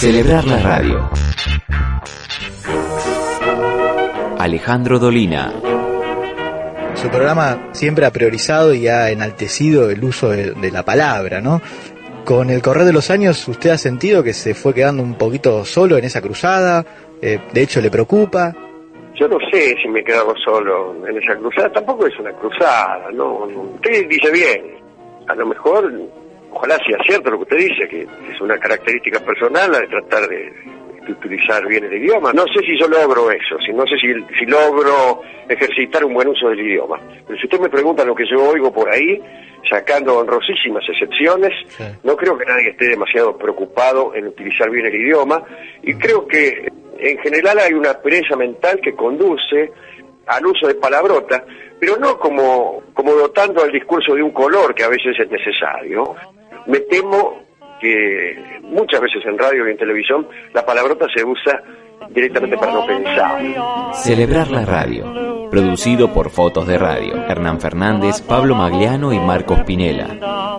Celebrar la radio. Alejandro Dolina. Su programa siempre ha priorizado y ha enaltecido el uso de, de la palabra, ¿no? Con el correr de los años, ¿usted ha sentido que se fue quedando un poquito solo en esa cruzada? Eh, de hecho, ¿le preocupa? Yo no sé si me he quedado solo en esa cruzada, tampoco es una cruzada, ¿no? Usted dice bien, a lo mejor, ojalá sea cierto lo que usted dice, que es una característica personal la de tratar de, de utilizar bien el idioma. No sé si yo logro eso, si no sé si, si logro ejercitar un buen uso del idioma. Pero si usted me pregunta lo que yo oigo por ahí, sacando honrosísimas excepciones, Sí. no creo que nadie esté demasiado preocupado en utilizar bien el idioma y creo que en general hay una pereza mental que conduce al uso de palabrotas, pero no como, como dotando al discurso de un color que a veces es necesario. Me temo que muchas veces en radio y en televisión la palabrota se usa directamente para no pensar. Celebrar la radio. Producido por Fotos de Radio. Hernán Fernández, Pablo Magliano y Marcos Pinela.